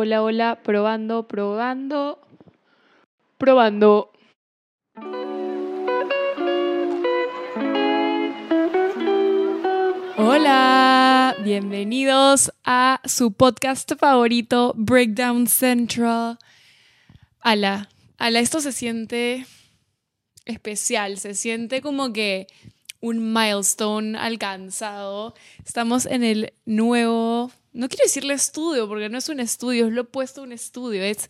Hola, hola, probando, probando, probando. Hola, bienvenidos a su podcast favorito, Breakdown Central. Ala, ala, esto se siente especial, se siente como que un milestone alcanzado. Estamos en el nuevo, no quiero decirle estudio, porque no es un estudio, es lo opuesto a un estudio, es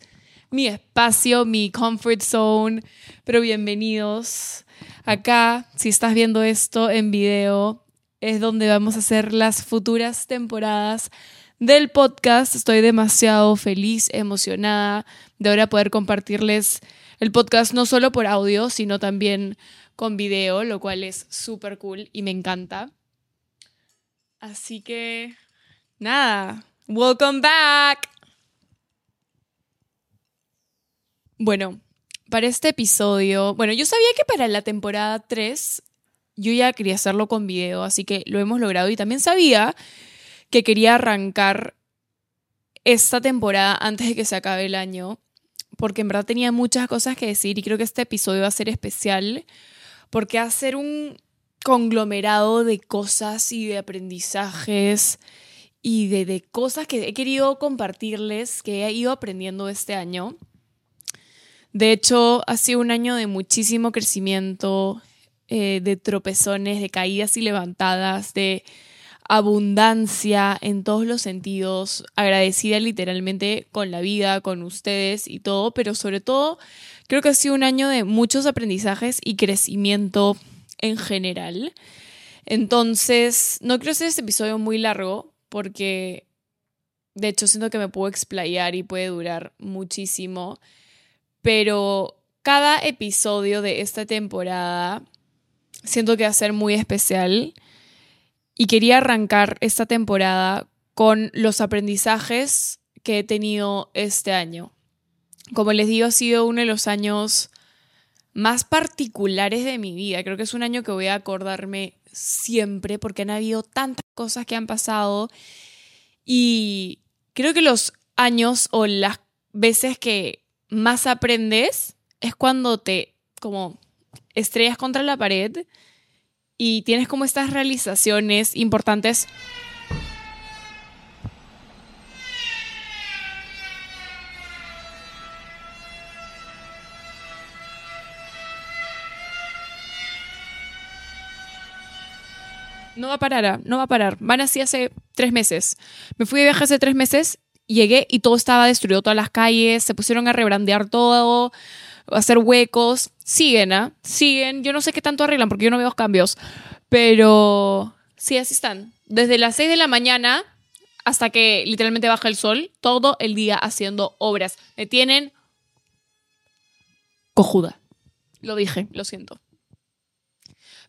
mi espacio, mi comfort zone, pero bienvenidos. Acá, si estás viendo esto en video, es donde vamos a hacer las futuras temporadas del podcast. Estoy demasiado feliz, emocionada de ahora poder compartirles el podcast no solo por audio, sino también con video, lo cual es súper cool y me encanta. Así que, nada, welcome back. Bueno, para este episodio, bueno, yo sabía que para la temporada 3 yo ya quería hacerlo con video, así que lo hemos logrado y también sabía que quería arrancar esta temporada antes de que se acabe el año, porque en verdad tenía muchas cosas que decir y creo que este episodio va a ser especial porque hacer un conglomerado de cosas y de aprendizajes y de, cosas que he querido compartirles, que he ido aprendiendo este año. De hecho, ha sido un año de muchísimo crecimiento, eh, de tropezones, de caídas y levantadas, de abundancia en todos los sentidos, agradecida literalmente con la vida, con ustedes y todo, pero sobre todo creo que ha sido un año de muchos aprendizajes y crecimiento en general. Entonces, no quiero hacer este episodio muy largo porque de hecho siento que me puedo explayar y puede durar muchísimo, pero cada episodio de esta temporada siento que va a ser muy especial y quería arrancar esta temporada con los aprendizajes que he tenido este año. Como les digo, ha sido uno de los años más particulares de mi vida. Creo que es un año que voy a acordarme siempre porque han habido tantas cosas que han pasado y creo que los años o las veces que más aprendes es cuando te como estrellas contra la pared y tienes como estas realizaciones importantes. No va a parar, ah, no va a parar. Van así hace tres meses. Me fui de viaje hace tres meses, llegué y todo estaba destruido, todas las calles, se pusieron a rebrandear todo, hacer huecos. Siguen, ¿ah? Siguen. Yo no sé qué tanto arreglan porque yo no veo cambios. Pero sí, así están. Desde las 6 de la mañana hasta que literalmente baja el sol, todo el día haciendo obras. Me tienen cojuda. Lo dije, lo siento.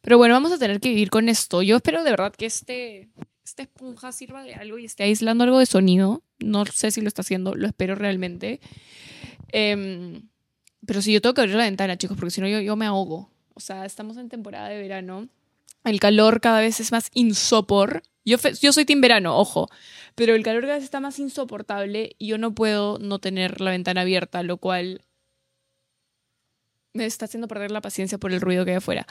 Pero bueno, vamos a tener que vivir con esto. Yo espero de verdad que este, esta esponja sirva de algo y esté aislando algo de sonido. No sé si lo está haciendo, lo espero realmente. Eh, pero si yo tengo que abrir la ventana, chicos, porque si no yo, yo me ahogo. O sea, estamos en temporada de verano. El calor cada vez es más insopor. Yo, yo soy team verano, ojo. Pero el calor cada vez está más insoportable y yo no puedo no tener la ventana abierta, lo cual me está haciendo perder la paciencia por el ruido que hay afuera.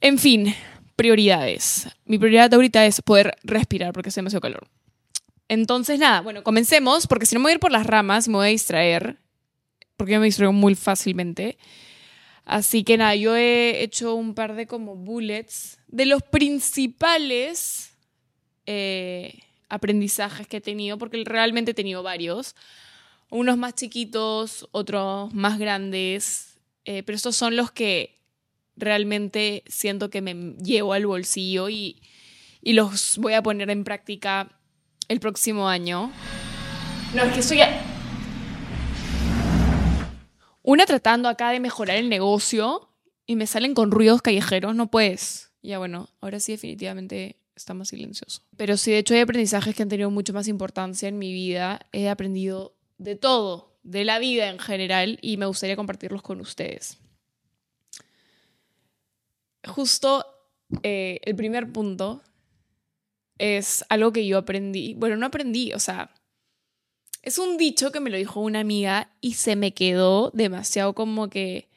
En fin, prioridades. Mi prioridad ahorita es poder respirar porque hace demasiado calor. Entonces, nada, bueno, comencemos, porque si no me voy a ir por las ramas, me voy a distraer porque yo me distraigo muy fácilmente. Así que nada, yo he hecho un par de como bullets de los principales eh, aprendizajes que he tenido, porque realmente he tenido varios. Unos más chiquitos, otros más grandes, eh, pero estos son los que realmente siento que me llevo al bolsillo y, y los voy a poner en práctica el próximo año. No, es que estoy... Una tratando acá de mejorar el negocio y me salen con ruidos callejeros, no puedes. Ya bueno, ahora sí definitivamente está más silencioso. Pero sí, de hecho hay aprendizajes que han tenido mucho más importancia en mi vida. He aprendido de todo, de la vida en general, y me gustaría compartirlos con ustedes. Justo eh, el primer punto es algo que yo aprendí. Bueno, no aprendí, o sea, Es un dicho que me lo dijo una amiga y se me quedó demasiado como que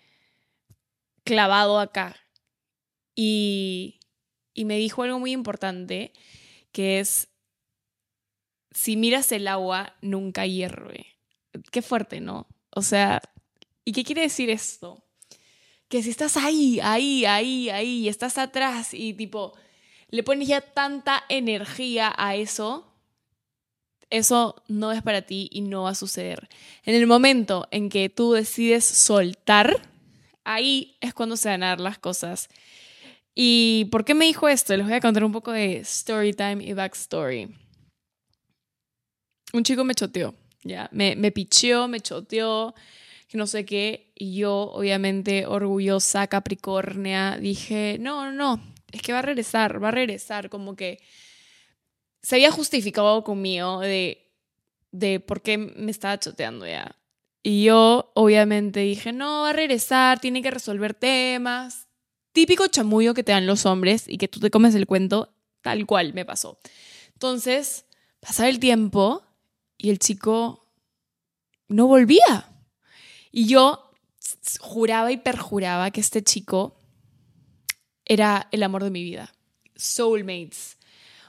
clavado acá. Y, y me dijo algo muy importante, que es, si miras el agua, nunca hierve. Qué fuerte, ¿no? O sea, ¿y qué quiere decir esto? Que si estás ahí, ahí, ahí, ahí, y estás atrás y tipo, le pones ya tanta energía a eso, eso no es para ti y no va a suceder. En el momento en que tú decides soltar, ahí es cuando se van a dar las cosas. ¿Y por qué me dijo esto? Les voy a contar un poco de story time y backstory. Un chico me choteó, ya, me, me picheó, me choteó, que no sé qué, y yo, obviamente, orgullosa, capricornia, dije, no, no, no, es que va a regresar, va a regresar, como que se había justificado conmigo de, de por qué me estaba choteando ya. Y yo obviamente dije, no, va a regresar, tiene que resolver temas. Típico chamullo que te dan los hombres y que tú te comes el cuento, tal cual me pasó. Entonces, pasaba el tiempo y el chico no volvía. Y yo juraba y perjuraba que este chico era el amor de mi vida. Soulmates.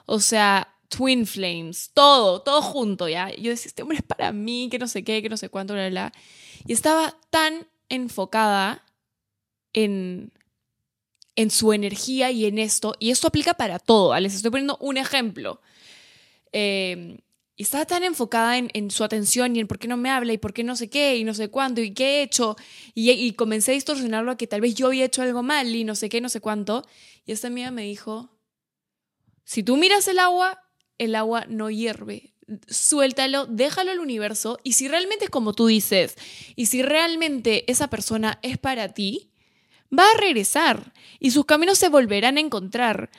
O sea, Twin Flames, todo, todo junto, ¿ya? Yo decía, este hombre es para mí, que no sé qué, que no sé cuánto, bla, bla. Y estaba tan enfocada en, en su energía y en esto, y esto aplica para todo, Les estoy poniendo un ejemplo. Eh, estaba tan enfocada en, su atención y en por qué no me habla y por qué no sé qué y no sé cuánto y qué he hecho. Y, y comencé a distorsionarlo a que tal vez yo había hecho algo mal y no sé qué, no sé cuánto. Y esta amiga me dijo, si tú miras el agua, el agua no hierve. Suéltalo, déjalo al universo y si realmente es como tú dices y si realmente esa persona es para ti, va a regresar y sus caminos se volverán a encontrar.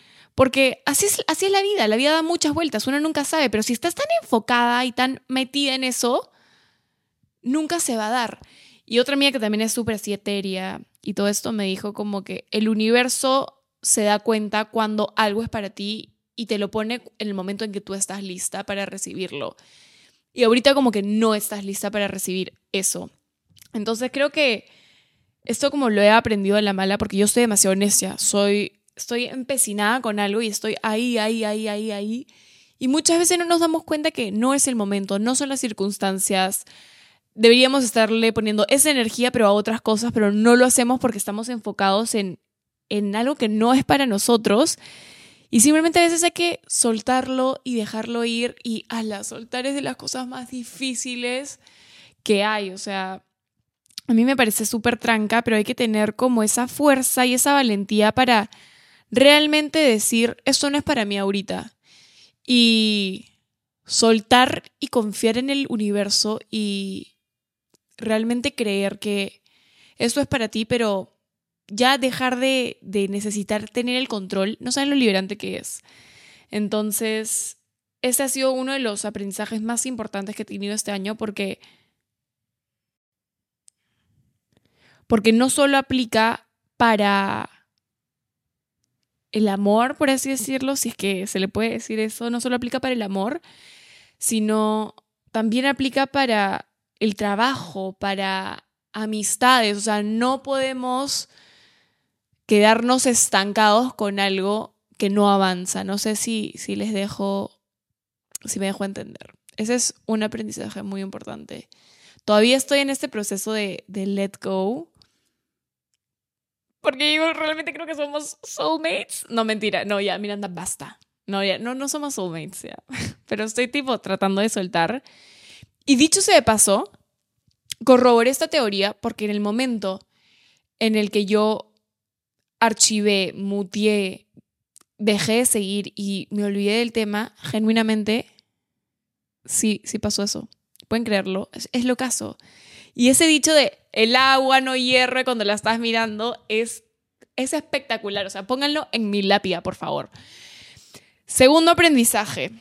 Porque así es, así es la vida, la vida da muchas vueltas, uno nunca sabe, pero si estás tan enfocada y tan metida en eso, nunca se va a dar. Y otra mía que también es súper así etérea y todo esto me dijo como que el universo se da cuenta cuando algo es para ti y te lo pone en el momento en que tú estás lista para recibirlo. Y ahorita como que no estás lista para recibir eso. Entonces creo que esto como lo he aprendido de la mala porque yo estoy demasiado necia, soy estoy empecinada con algo y estoy ahí, ahí, ahí, ahí, ahí. Y muchas veces no nos damos cuenta que no es el momento, no son las circunstancias. Deberíamos estarle poniendo esa energía, pero a otras cosas, pero no lo hacemos porque estamos enfocados en, en algo que no es para nosotros y simplemente a veces hay que soltarlo y dejarlo ir y ala, soltar es de las cosas más difíciles que hay. O sea, a mí me parece súper tranca, pero hay que tener como esa fuerza y esa valentía para realmente decir, esto no es para mí ahorita. Y soltar y confiar en el universo y realmente creer que esto es para ti, pero ya dejar de, necesitar tener el control, no saben lo liberante que es. Entonces, ese ha sido uno de los aprendizajes más importantes que he tenido este año porque, porque no solo aplica para el amor, por así decirlo, si es que se le puede decir eso, no solo aplica para el amor, sino también aplica para el trabajo, para amistades, o sea, no podemos quedarnos estancados con algo que no avanza. No sé si, si les dejo, si me dejo entender. Ese es un aprendizaje muy importante. Todavía estoy en este proceso de, de let go. Porque yo realmente creo que somos soulmates. No, mentira. No, ya, Miranda, basta. No, ya, no, no somos soulmates, ya. Pero estoy tipo tratando de soltar. Y dicho sea de paso, corroboré esta teoría porque en el momento en el que yo archivé, mutié, dejé de seguir y me olvidé del tema, genuinamente, sí, sí pasó eso. Pueden creerlo, es, lo caso. Y ese dicho de el agua no hierve cuando la estás mirando es, es espectacular. O sea, pónganlo en mi lápida, por favor. Segundo aprendizaje.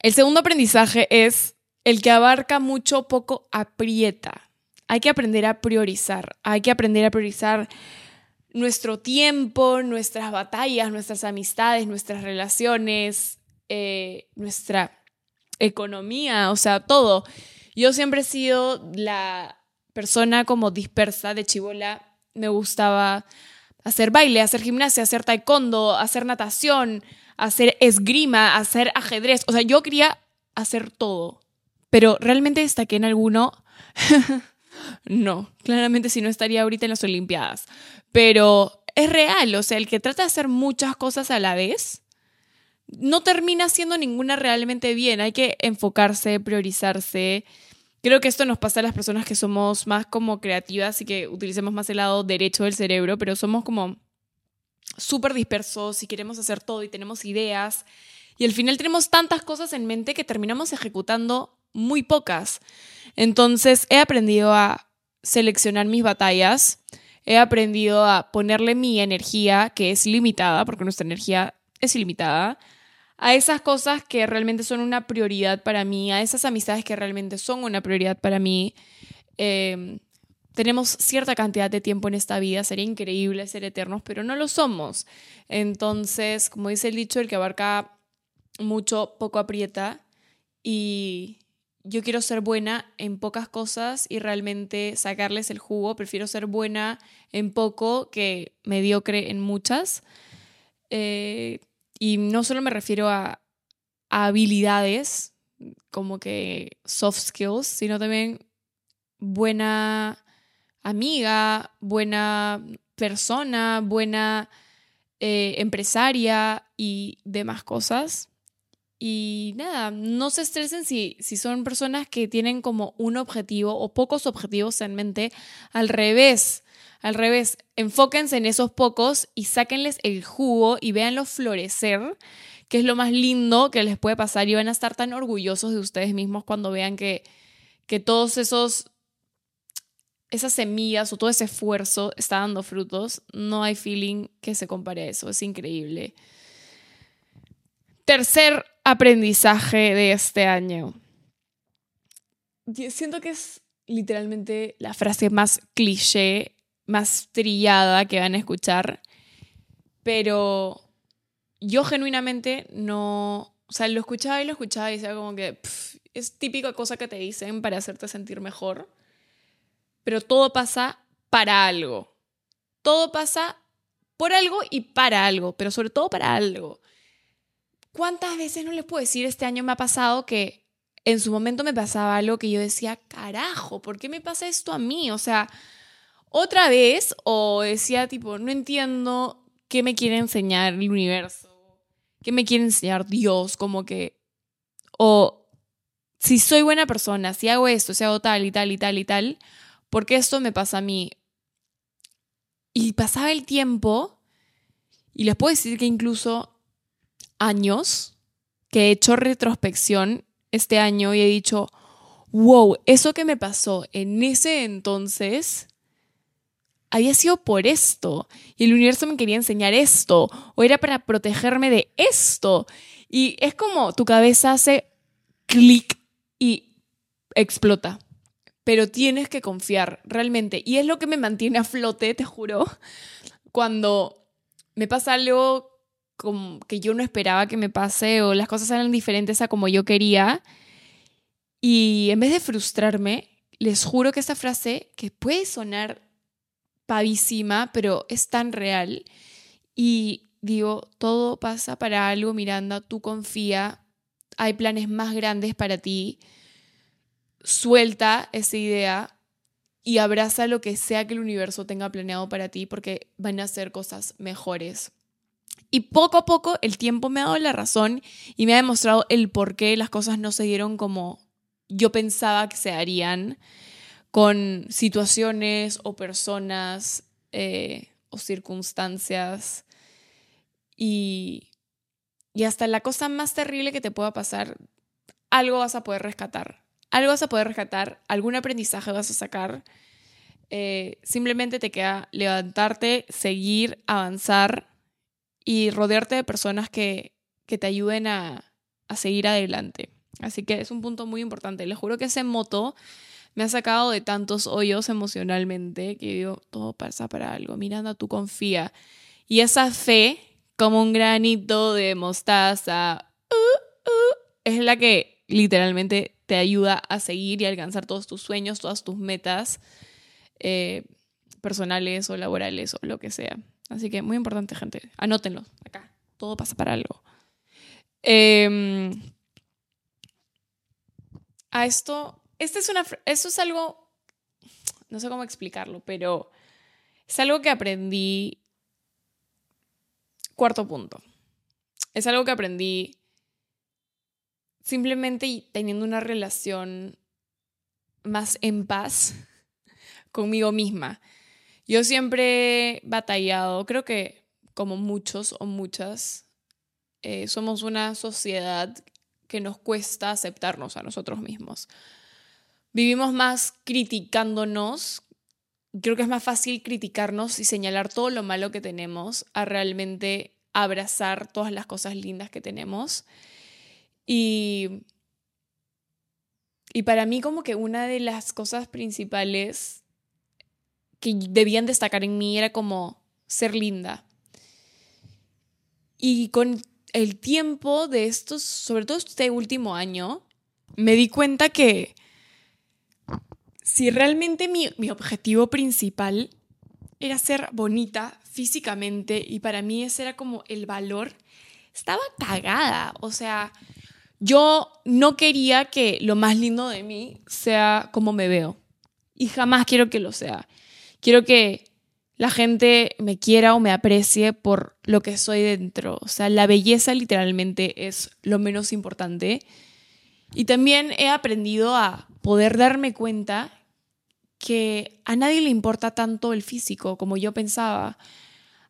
El segundo aprendizaje es el que abarca mucho, poco aprieta. Hay que aprender a priorizar. Hay que aprender a priorizar nuestro tiempo, nuestras batallas, nuestras amistades, nuestras relaciones, eh, nuestra economía, o sea, todo. Yo siempre he sido la persona como dispersa de chivola. Me gustaba hacer baile, hacer gimnasia, hacer taekwondo, hacer natación, hacer esgrima, hacer ajedrez. O sea, yo quería hacer todo. Pero realmente destaqué en alguno. no, claramente si no estaría ahorita en las Olimpiadas. Pero es real, o sea, el que trata de hacer muchas cosas a la vez no termina haciendo ninguna realmente bien. Hay que enfocarse, priorizarse. Creo que esto nos pasa a las personas que somos más como creativas y que utilicemos más el lado derecho del cerebro, pero somos como súper dispersos y queremos hacer todo y tenemos ideas. Y al final tenemos tantas cosas en mente que terminamos ejecutando muy pocas. Entonces he aprendido a seleccionar mis batallas, he aprendido a ponerle mi energía, que es limitada, porque nuestra energía es ilimitada, a esas cosas que realmente son una prioridad para mí, a esas amistades que realmente son una prioridad para mí. Em, tenemos cierta cantidad de tiempo en esta vida, sería increíble ser eternos, pero no lo somos. Entonces, como dice el dicho, el que abarca mucho, poco aprieta. Y yo quiero ser buena en pocas cosas y realmente sacarles el jugo. Prefiero ser buena en poco que mediocre en muchas. Eh, y no solo me refiero a, habilidades, como que soft skills, sino también buena amiga, buena persona, buena eh, empresaria y demás cosas. Y nada, no se estresen si, si son personas que tienen como un objetivo o pocos objetivos en mente. Al revés, al revés, enfóquense en esos pocos y sáquenles el jugo y véanlo florecer, que es lo más lindo que les puede pasar y van a estar tan orgullosos de ustedes mismos cuando vean que, que todos esos esas semillas o todo ese esfuerzo está dando frutos. No hay feeling que se compare a eso, es increíble. Tercer aprendizaje de este año. Siento que es literalmente la frase más cliché más trillada que van a escuchar, pero yo genuinamente no, o sea, lo escuchaba y lo escuchaba y decía como que es típica cosa que te dicen para hacerte sentir mejor, pero todo pasa para algo. Todo pasa por algo y para algo, pero sobre todo para algo. ¿Cuántas veces no les puedo decir este año me ha pasado que en su momento me pasaba algo que yo decía, carajo, ¿por qué me pasa esto a mí? O sea, otra vez o decía tipo, no entiendo qué me quiere enseñar el universo, qué me quiere enseñar Dios, como que, o si soy buena persona, si hago esto, si hago tal y tal y tal y tal, ¿por qué esto me pasa a mí? Y pasaba el tiempo, y les puedo decir que incluso años que he hecho retrospección este año y he dicho, wow, eso que me pasó en ese entonces había sido por esto y el universo me quería enseñar esto o era para protegerme de esto. Y es como tu cabeza hace clic y explota. Pero tienes que confiar realmente. Y es lo que me mantiene a flote, te juro, cuando me pasa algo como que yo no esperaba que me pase o las cosas salen diferentes a como yo quería. Y en vez de frustrarme, les juro que esta frase, que puede sonar pavísima, pero es tan real. Y digo, todo pasa para algo, Miranda, tú confía, hay planes más grandes para ti, suelta esa idea y abraza lo que sea que el universo tenga planeado para ti porque van a ser cosas mejores. Y poco a poco el tiempo me ha dado la razón y me ha demostrado el por qué las cosas no se dieron como yo pensaba que se harían con situaciones o personas eh, o circunstancias y, y hasta la cosa más terrible que te pueda pasar, algo vas a poder rescatar. Algo vas a poder rescatar, algún aprendizaje vas a sacar. Eh, simplemente te queda levantarte, seguir, avanzar y rodearte de personas que, que te ayuden a, a seguir adelante. Así que es un punto muy importante. Les juro que ese moto me ha sacado de tantos hoyos emocionalmente que digo, todo pasa para algo. Miranda, tú confía. Y esa fe, como un granito de mostaza, uh, uh, es la que literalmente te ayuda a seguir y alcanzar todos tus sueños, todas tus metas eh, personales o laborales o lo que sea. Así que muy importante, gente. Anótenlo acá. Todo pasa para algo. Em, a esto, este es una, esto es algo, no sé cómo explicarlo, pero es algo que aprendí, cuarto punto, es algo que aprendí simplemente teniendo una relación más en paz conmigo misma. Yo siempre he batallado, creo que como muchos o muchas, eh, somos una sociedad que nos cuesta aceptarnos a nosotros mismos. Vivimos más criticándonos. Creo que es más fácil criticarnos y señalar todo lo malo que tenemos a realmente abrazar todas las cosas lindas que tenemos. Y, y para mí como que una de las cosas principales que debían destacar en mí era como ser linda. Y con el tiempo de estos, sobre todo este último año, me di cuenta que si realmente mi, mi, objetivo principal era ser bonita físicamente y para mí ese era como el valor, estaba cagada. O sea, yo no quería que lo más lindo de mí sea como me veo. Y jamás quiero que lo sea. Quiero que la gente me quiera o me aprecie por lo que soy dentro. O sea, la belleza literalmente es lo menos importante. Y también he aprendido a poder darme cuenta que a nadie le importa tanto el físico como yo pensaba.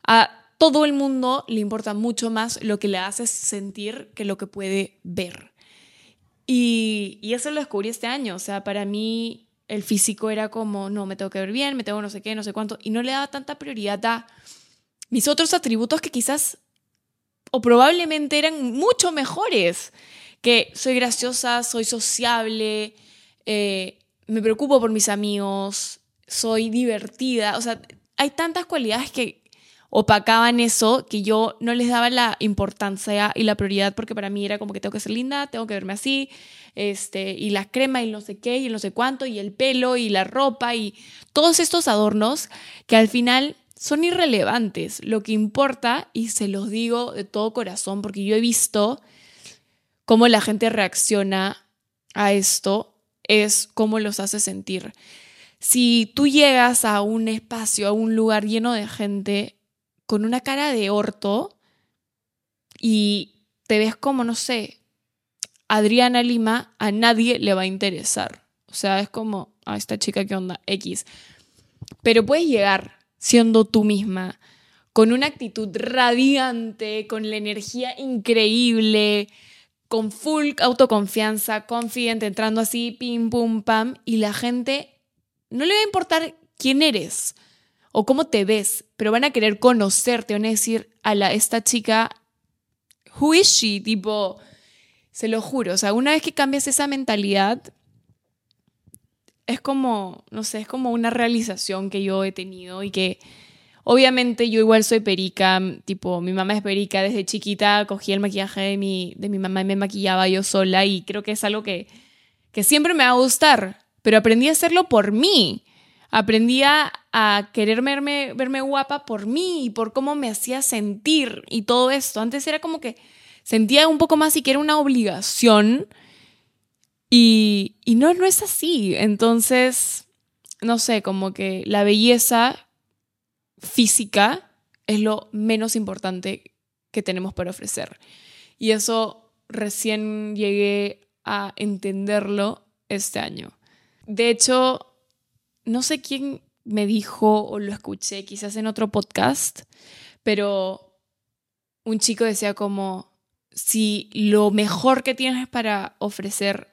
A todo el mundo le importa mucho más lo que le hace sentir que lo que puede ver. Y, y eso lo descubrí este año. O sea, para mí el físico era como, no, me tengo que ver bien, me tengo no sé qué, no sé cuánto, y no le daba tanta prioridad a mis otros atributos que quizás o probablemente eran mucho mejores, que soy graciosa, soy sociable, eh, me preocupo por mis amigos, soy divertida, o sea, hay tantas cualidades que opacaban eso que yo no les daba la importancia y la prioridad porque para mí era como que tengo que ser linda, tengo que verme así, este, y la crema y no sé qué, y no sé cuánto, y el pelo y la ropa y todos estos adornos que al final son irrelevantes. Lo que importa, y se los digo de todo corazón, porque yo he visto cómo la gente reacciona a esto, es cómo los hace sentir. Si tú llegas a un espacio, a un lugar lleno de gente con una cara de orto y te ves como, no sé, Adriana Lima a nadie le va a interesar. O sea, es como, a esta chica que onda, X. Pero puedes llegar siendo tú misma, con una actitud radiante, con la energía increíble, con full autoconfianza, confidente, entrando así, pim, pum, pam, y la gente no le va a importar quién eres o cómo te ves, pero van a querer conocerte, van a decir a la, esta chica, who is she? Tipo, se lo juro, o sea, una vez que cambias esa mentalidad, es como, no sé, es como una realización que yo he tenido y que obviamente yo igual soy perica, tipo, mi mamá es perica, desde chiquita cogí el maquillaje de mi, de mi mamá y me maquillaba yo sola y creo que es algo que, que siempre me va a gustar, pero aprendí a hacerlo por mí. Aprendí a, a querer verme, verme guapa por mí y por cómo me hacía sentir y todo esto. Antes era como que sentía un poco más y que era una obligación y, y no, no es así. Entonces, no sé, como que la belleza física es lo menos importante que tenemos para ofrecer. Y eso recién llegué a entenderlo este año. De hecho, no sé quién me dijo o lo escuché, quizás en otro podcast, pero un chico decía como, si lo mejor que tienes para ofrecer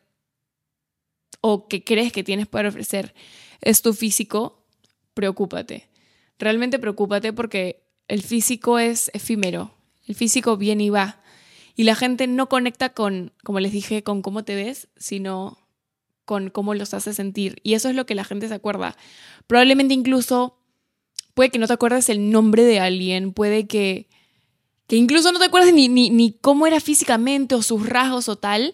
o que crees que tienes para ofrecer es tu físico, preocúpate. Realmente preocúpate porque el físico es efímero. El físico viene y va. Y la gente no conecta con, como les dije, con cómo te ves, sino con cómo los hace sentir. Y eso es lo que la gente se acuerda. Probablemente incluso puede que no te acuerdes el nombre de alguien, puede que que incluso no te acuerdas ni, ni, ni cómo era físicamente o sus rasgos o tal,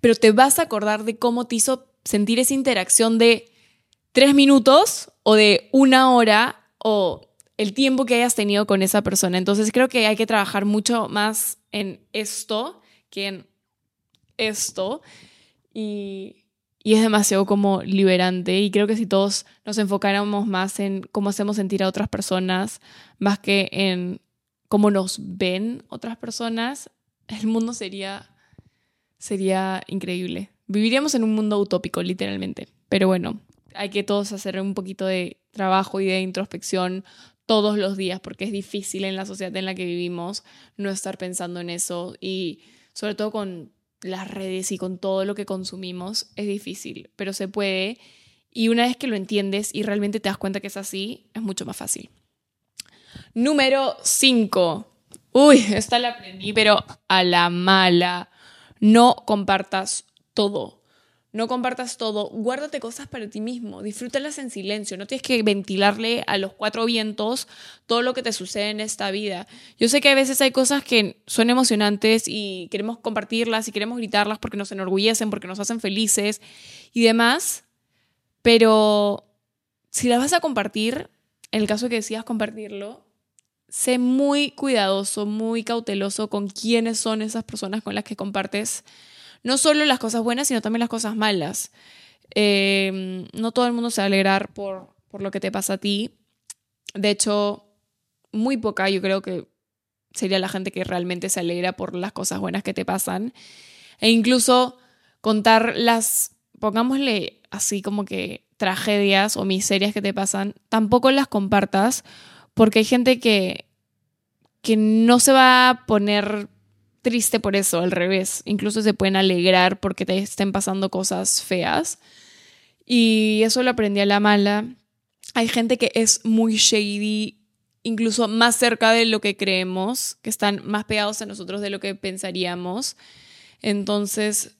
pero te vas a acordar de cómo te hizo sentir esa interacción de tres minutos o de una hora o el tiempo que hayas tenido con esa persona. Entonces creo que hay que trabajar mucho más en esto que en esto. Y, y es demasiado como liberante. Y creo que si todos nos enfocáramos más en cómo hacemos sentir a otras personas, más que en cómo nos ven otras personas, el mundo sería, sería increíble. Viviríamos en un mundo utópico, literalmente. Pero bueno, hay que todos hacer un poquito de trabajo y de introspección todos los días, porque es difícil en la sociedad en la que vivimos no estar pensando en eso y sobre todo con las redes y con todo lo que consumimos, es difícil, pero se puede. Y una vez que lo entiendes y realmente te das cuenta que es así, es mucho más fácil. Número 5. Uy, esta la aprendí, pero a la mala. No compartas todo. No compartas todo, guárdate cosas para ti mismo, disfrútalas en silencio, no tienes que ventilarle a los cuatro vientos todo lo que te sucede en esta vida. Yo sé que a veces hay cosas que son emocionantes y queremos compartirlas y queremos gritarlas porque nos enorgullecen, porque nos hacen felices y demás, pero si las vas a compartir, en el caso que decidas compartirlo, sé muy cuidadoso, muy cauteloso con quiénes son esas personas con las que compartes no solo las cosas buenas, sino también las cosas malas. Em, no todo el mundo se va a alegrar por, por lo que te pasa a ti. De hecho, muy poca yo creo que sería la gente que realmente se alegra por las cosas buenas que te pasan. E incluso contar las, pongámosle así como que tragedias o miserias que te pasan, tampoco las compartas porque hay gente que, que no se va a poner triste por eso, al revés. Incluso se pueden alegrar porque te estén pasando cosas feas. Y eso lo aprendí a la mala. Hay gente que es muy shady, incluso más cerca de lo que creemos, que están más pegados a nosotros de lo que pensaríamos. Entonces,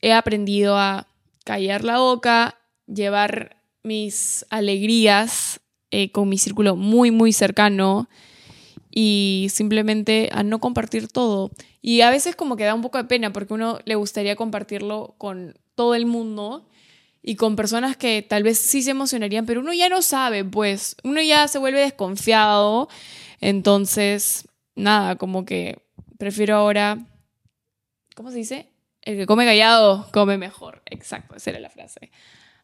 he aprendido a callar la boca, llevar mis alegrías eh, con mi círculo muy, muy cercano y simplemente a no compartir todo. Y a veces como que da un poco de pena porque uno le gustaría compartirlo con todo el mundo y con personas que tal vez sí se emocionarían, pero uno ya no sabe, pues uno ya se vuelve desconfiado. Entonces, nada, como que prefiero ahora, ¿cómo se dice? El que come callado come mejor. Exacto, esa era la frase.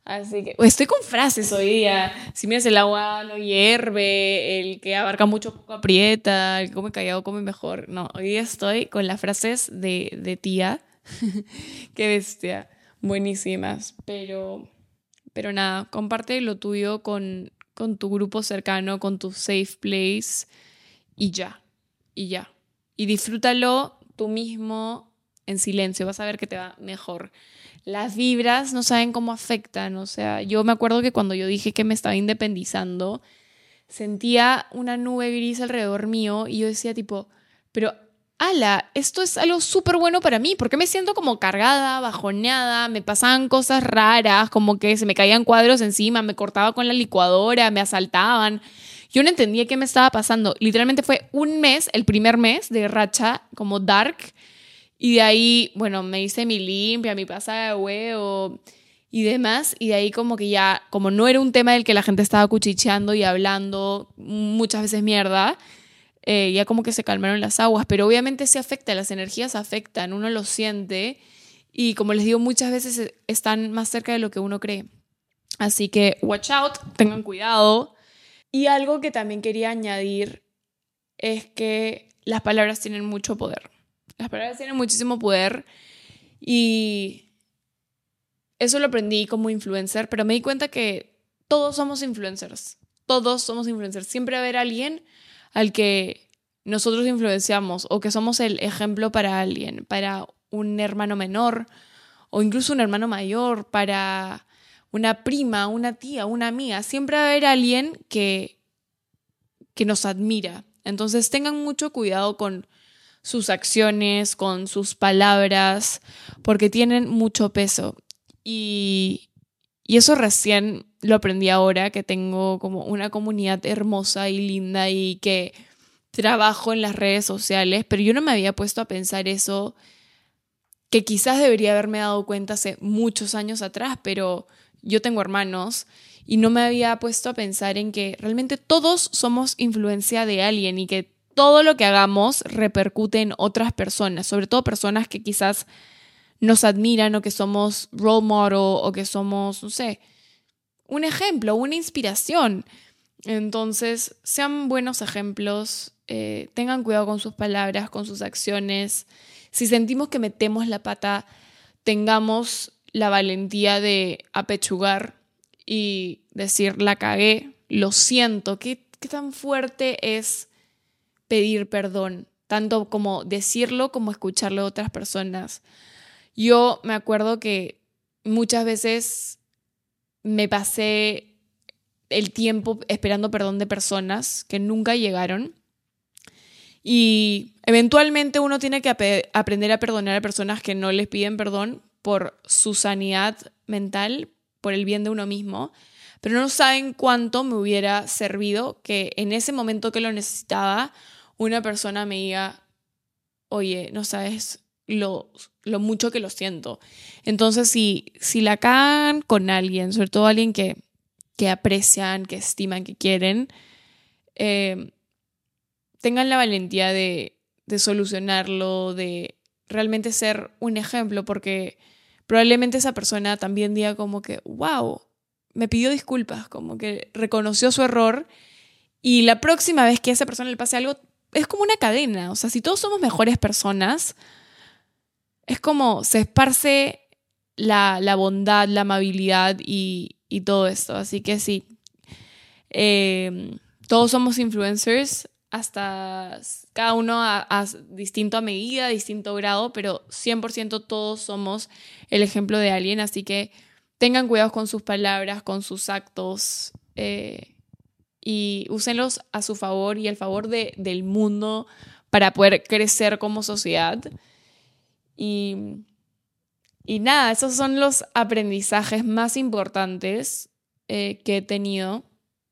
Así que estoy con frases hoy día. Si miras el agua no hierve, el que abarca mucho poco aprieta, el que come callado come mejor. No, hoy día estoy con las frases de, de tía. Qué bestia. Buenísimas. Pero, pero nada, comparte lo tuyo con, con tu grupo cercano, con tu safe place y ya. Y ya. Y disfrútalo tú mismo en silencio. Vas a ver que te va mejor las vibras no saben cómo afectan. O sea, yo me acuerdo que cuando yo dije que me estaba independizando, sentía una nube gris alrededor mío y yo decía tipo, pero ala, esto es algo súper bueno para mí, porque me siento como cargada, bajoneada, me pasaban cosas raras, como que se me caían cuadros encima, me cortaba con la licuadora, me asaltaban. Yo no entendía qué me estaba pasando. Literalmente fue un mes, el primer mes de racha como dark, y de ahí, bueno, me hice mi limpia, mi pasada de huevo y demás. Y de ahí como que ya, como no era un tema del que la gente estaba cuchicheando y hablando muchas veces mierda, eh, ya como que se calmaron las aguas. Pero obviamente se afecta, las energías afectan, uno lo siente. Y como les digo, muchas veces e, están más cerca de lo que uno cree. Así que watch out, tengan cuidado. Y algo que también quería añadir es que las palabras tienen mucho poder. Las palabras tienen muchísimo poder y eso lo aprendí como influencer, pero me di cuenta que todos somos influencers. Todos somos influencers. Siempre va a haber alguien al que nosotros influenciamos o que somos el ejemplo para alguien, para un hermano menor o incluso un hermano mayor, para una prima, una tía, una amiga. Siempre va a haber alguien que, que nos admira. Entonces tengan mucho cuidado con sus acciones, con sus palabras, porque tienen mucho peso. Y, y eso recién lo aprendí ahora, que tengo como una comunidad hermosa y linda y que trabajo en las redes sociales, pero yo no me había puesto a pensar eso, que quizás debería haberme dado cuenta hace muchos años atrás, pero yo tengo hermanos y no me había puesto a pensar en que realmente todos somos influencia de alguien y que todo lo que hagamos repercute en otras personas, sobre todo personas que quizás nos admiran o que somos role model o que somos, no sé, un ejemplo, una inspiración. Entonces, sean buenos ejemplos, eh, tengan cuidado con sus palabras, con sus acciones. Si sentimos que metemos la pata, tengamos la valentía de apechugar y decir, la cagué, lo siento. ¿Qué, qué tan fuerte es pedir perdón? Tanto como decirlo como escucharlo a otras personas. Yo me acuerdo que muchas veces me pasé el tiempo esperando perdón de personas que nunca llegaron. Y eventualmente uno tiene que aprender a perdonar a personas que no les piden perdón por su sanidad mental, por el bien de uno mismo, pero no saben cuánto me hubiera servido que en ese momento que lo necesitaba, una persona me diga, oye, no sabes lo, lo mucho que lo siento. Entonces, si, si la cagan con alguien, sobre todo alguien que, que aprecian, que estiman, que quieren, eh, tengan la valentía de, de solucionarlo, de realmente ser un ejemplo, porque probablemente esa persona también diga como que, wow, me pidió disculpas, como que reconoció su error y la próxima vez que a esa persona le pase algo, es como una cadena, o sea, si todos somos mejores personas, es como se esparce la, bondad, la amabilidad y, todo esto. Así que sí, em, todos somos influencers, hasta cada uno a, a, distinto a medida, distinto grado, pero 100% todos somos el ejemplo de alguien, así que tengan cuidado con sus palabras, con sus actos eh, y úsenlos a su favor y al favor de, del mundo para poder crecer como sociedad. Y, y nada, esos son los aprendizajes más importantes eh, que he tenido.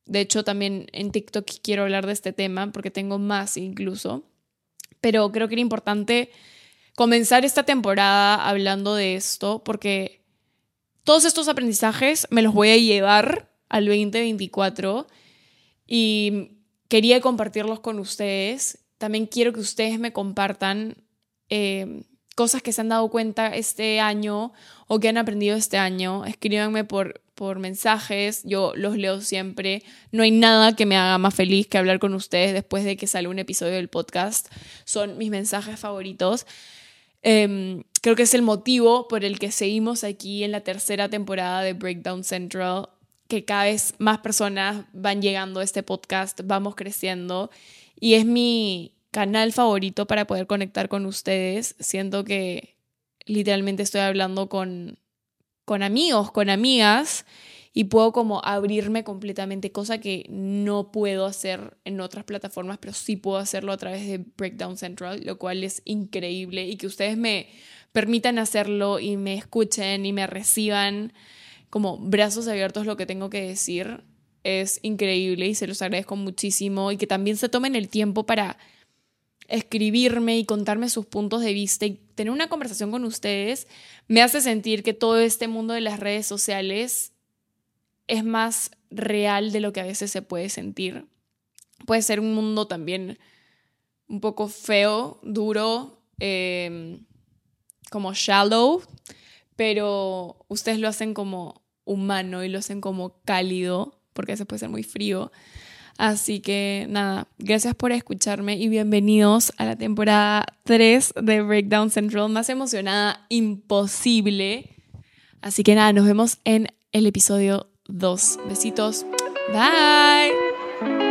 De hecho, también en TikTok quiero hablar de este tema porque tengo más incluso. Pero creo que era importante comenzar esta temporada hablando de esto porque todos estos aprendizajes me los voy a llevar al 2024 y quería compartirlos con ustedes. También quiero que ustedes me compartan eh, cosas que se han dado cuenta este año o que han aprendido este año, escríbanme por, por mensajes, yo los leo siempre. No hay nada que me haga más feliz que hablar con ustedes después de que sale un episodio del podcast. Son mis mensajes favoritos. Em, creo que es el motivo por el que seguimos aquí en la tercera temporada de Breakdown Central, que cada vez más personas van llegando a este podcast, vamos creciendo. Y es mi, canal favorito para poder conectar con ustedes. Siento que literalmente estoy hablando con, con amigos, con amigas y puedo como abrirme completamente, cosa que no puedo hacer en otras plataformas, pero sí puedo hacerlo a través de Breakdown Central, lo cual es increíble. Y que ustedes me permitan hacerlo y me escuchen y me reciban como brazos abiertos lo que tengo que decir es increíble y se los agradezco muchísimo y que también se tomen el tiempo para escribirme y contarme sus puntos de vista y tener una conversación con ustedes me hace sentir que todo este mundo de las redes sociales es más real de lo que a veces se puede sentir. Puede ser un mundo también un poco feo, duro, em, como shallow, pero ustedes lo hacen como humano y lo hacen como cálido, porque veces puede ser muy frío. Así que nada, gracias por escucharme y bienvenidos a la temporada 3 de Breakdown Central, más emocionada imposible. Así que nada, nos vemos en el episodio 2. Besitos. Bye.